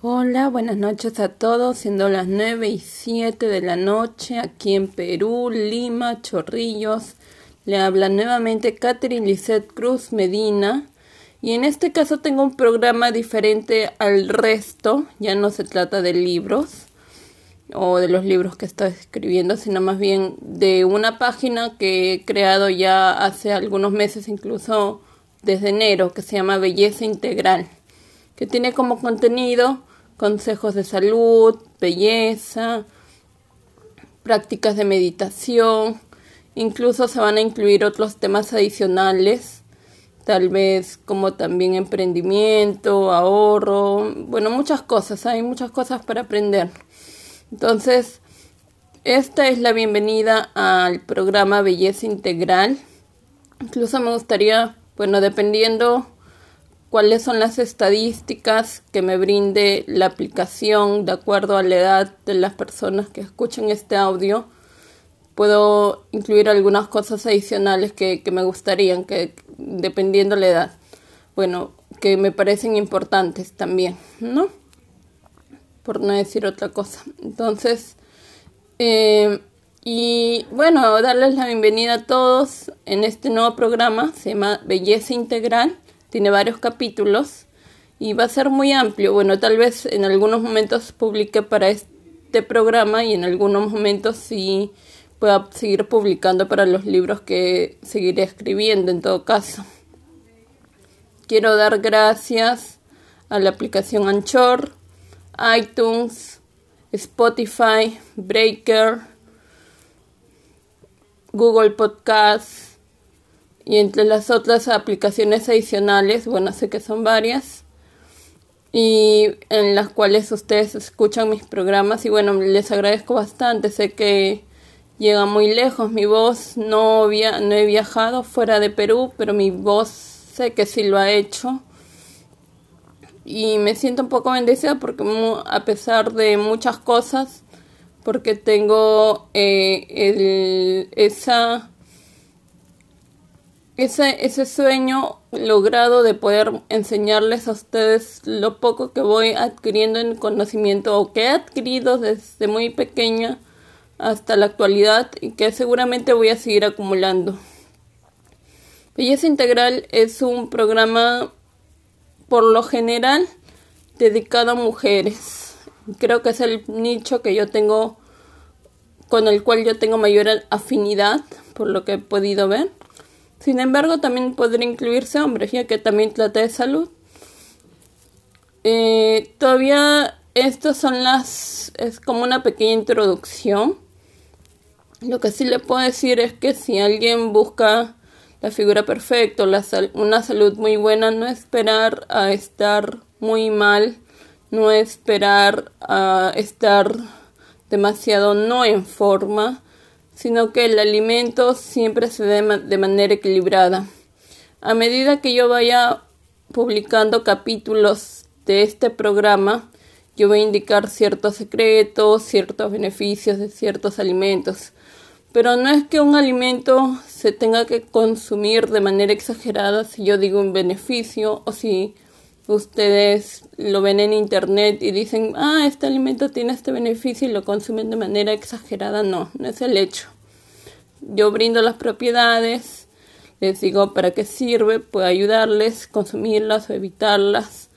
Hola, buenas noches a todos, siendo las 9 y 7 de la noche aquí en Perú, Lima, Chorrillos. Le habla nuevamente Catherine Lisette Cruz Medina. Y en este caso tengo un programa diferente al resto, ya no se trata de libros o de los libros que estoy escribiendo, sino más bien de una página que he creado ya hace algunos meses, incluso desde enero, que se llama Belleza Integral, que tiene como contenido consejos de salud, belleza, prácticas de meditación, incluso se van a incluir otros temas adicionales, tal vez como también emprendimiento, ahorro, bueno, muchas cosas, hay muchas cosas para aprender. Entonces, esta es la bienvenida al programa Belleza Integral. Incluso me gustaría, bueno, dependiendo cuáles son las estadísticas que me brinde la aplicación de acuerdo a la edad de las personas que escuchen este audio. Puedo incluir algunas cosas adicionales que, me gustarían, que dependiendo la edad, bueno, que me parecen importantes también, ¿no? Por no decir otra cosa. Entonces, eh, y bueno, darles la bienvenida a todos en este nuevo programa, se llama Belleza Integral tiene varios capítulos y va a ser muy amplio. Bueno, tal vez en algunos momentos publique para este programa y en algunos momentos sí pueda seguir publicando para los libros que seguiré escribiendo en todo caso. Quiero dar gracias a la aplicación Anchor, iTunes, Spotify, Breaker, Google Podcasts, y entre las otras aplicaciones adicionales, bueno, sé que son varias, y en las cuales ustedes escuchan mis programas y bueno, les agradezco bastante, sé que llega muy lejos mi voz, no, no he viajado fuera de Perú, pero mi voz sé que sí lo ha hecho y me siento un poco bendecida porque a pesar de muchas cosas, porque tengo eh, esa ese, ese sueño logrado de poder enseñarles a ustedes lo poco que voy adquiriendo en conocimiento o que he adquirido desde muy pequeña hasta la actualidad y que seguramente voy a seguir acumulando. Belleza Integral es un programa por lo general dedicado a mujeres. Creo que es el nicho que yo tengo con el cual yo tengo mayor afinidad por lo que he podido ver. Sin embargo, también podría incluirse hombres, ya que también trata de salud. Eh, todavía estas son las... es como una pequeña introducción. Lo que sí le puedo decir es que si alguien busca la figura perfecta, la una salud muy buena, no esperar a estar muy mal, no esperar a estar demasiado no en forma, sino que el alimento siempre se dé de manera equilibrada. A medida que yo vaya publicando capítulos de este programa, yo voy a indicar ciertos secretos, ciertos beneficios de ciertos alimentos. Pero no es que un alimento se tenga que consumir de manera exagerada si yo digo un beneficio o si ustedes lo ven en internet y dicen, ah, este alimento tiene este beneficio y lo consumen de manera exagerada. No, no es el hecho. Yo brindo las propiedades, les digo para qué sirve, puedo ayudarles, consumirlas o evitarlas.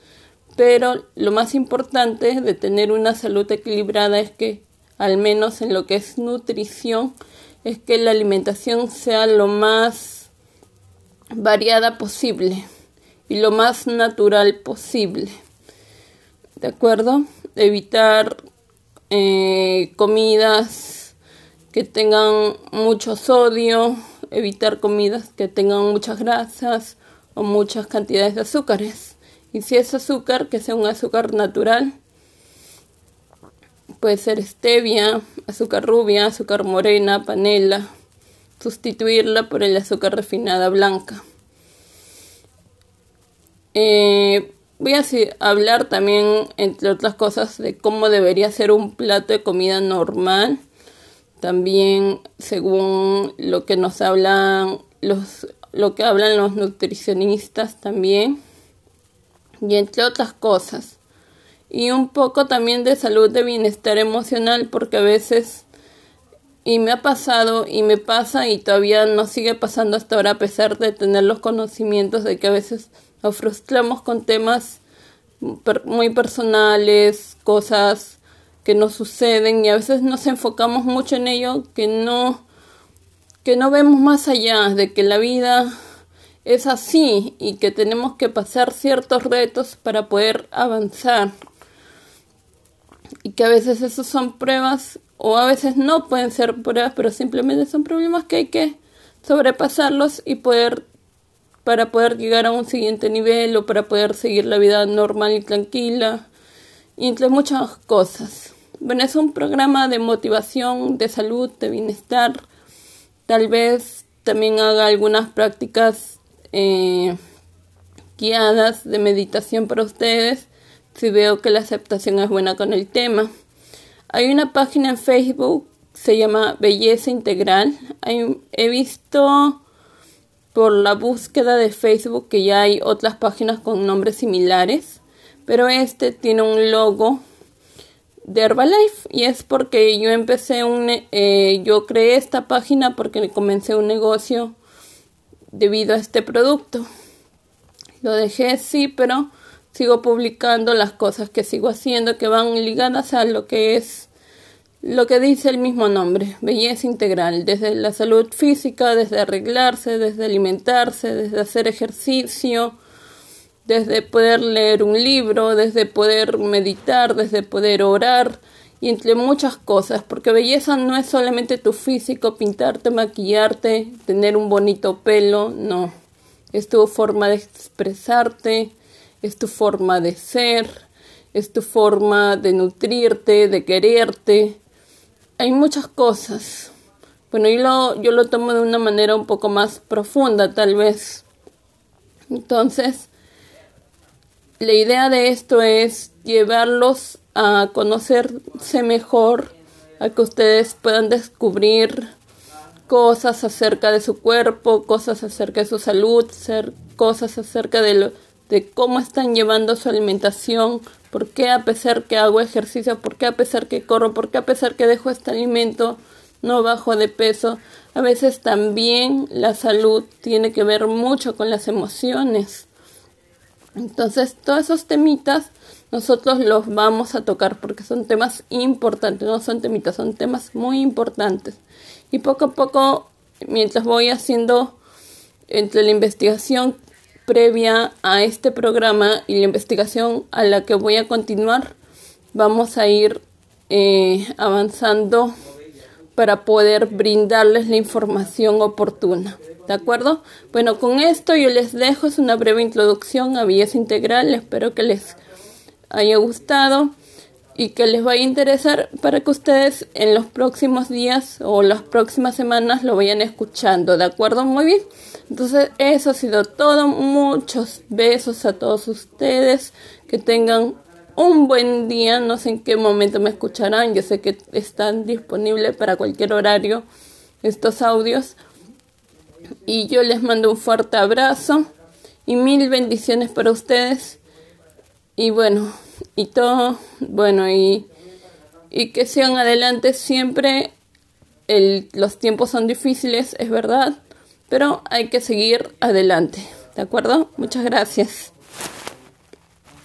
Pero lo más importante de tener una salud equilibrada es que, al menos en lo que es nutrición, es que la alimentación sea lo más variada posible y lo más natural posible. ¿De acuerdo? Evitar eh, comidas que tengan mucho sodio, evitar comidas que tengan muchas grasas o muchas cantidades de azúcares. Y si es azúcar, que sea un azúcar natural. Puede ser stevia, azúcar rubia, azúcar morena, panela. Sustituirla por el azúcar refinada blanca. Eh, voy a hablar también, entre otras cosas, de cómo debería ser un plato de comida normal. También, según lo que nos hablan los, lo que hablan los nutricionistas también. Y entre otras cosas. y un poco también de salud de bienestar emocional porque a veces y me ha pasado y me pasa y todavía nos sigue pasando hasta ahora a pesar de tener los conocimientos de que a veces nos frustramos con temas muy personales, cosas que nos suceden y a veces nos enfocamos mucho en ello que no que no vemos más allá de que la vida es así y que tenemos que pasar ciertos retos para poder avanzar. Y que a veces esos son pruebas o a veces no pueden ser pruebas pero simplemente son problemas que hay que sobrepasarlos y poder para poder llegar a un siguiente nivel o para poder seguir la vida normal y tranquila entre muchas cosas. Bueno, es un programa de motivación, de salud, de bienestar. Tal vez también haga algunas prácticas eh, guiadas de meditación para ustedes si veo que la aceptación es buena con el tema. Hay una página en Facebook, se llama Belleza Integral. he visto por la búsqueda de Facebook que ya hay otras páginas con nombres similares, pero este tiene un logo de Herbalife y es porque yo empecé un, eh, yo creé esta página porque comencé un negocio debido a este producto. Lo dejé sí, pero sigo publicando las cosas que sigo haciendo que van ligadas a lo que es lo que dice el mismo nombre, belleza integral, desde la salud física, desde arreglarse, desde alimentarse, desde hacer ejercicio, desde poder leer un libro, desde poder meditar, desde poder orar y entre muchas cosas, porque belleza no es solamente tu físico, pintarte, maquillarte, tener un bonito pelo, no, es tu forma de expresarte, es tu forma de ser, es tu forma de nutrirte, de quererte, hay muchas cosas. Bueno, yo lo, yo lo tomo de una manera un poco más profunda, tal vez. Entonces, la idea de esto es llevarlos a conocerse mejor, a que ustedes puedan descubrir cosas acerca de su cuerpo, cosas acerca de su salud, ser, cosas acerca de, lo, de cómo están llevando su alimentación, por qué a pesar que hago ejercicio, por qué a pesar que corro, por qué a pesar que dejo este alimento, no bajo de peso. A veces también la salud tiene que ver mucho con las emociones. Entonces, todos esos temitas nosotros los vamos a tocar porque son temas importantes, no son temitas, son temas muy importantes. Y poco a poco, mientras voy haciendo entre la investigación previa a este programa y la investigación a la que voy a continuar, vamos a ir eh, avanzando para poder brindarles la información oportuna. ¿De acuerdo? Bueno, con esto yo les dejo, es una breve introducción a Belleza Integral, espero que les haya gustado y que les vaya a interesar para que ustedes en los próximos días o las próximas semanas lo vayan escuchando, ¿de acuerdo? Muy bien. Entonces, eso ha sido todo. Muchos besos a todos ustedes. Que tengan un buen día. No sé en qué momento me escucharán. Yo sé que están disponibles para cualquier horario estos audios. Y yo les mando un fuerte abrazo y mil bendiciones para ustedes. Y bueno, y todo, bueno, y, y que sigan adelante siempre. El, los tiempos son difíciles, es verdad pero hay que seguir adelante. ¿De acuerdo? Muchas gracias.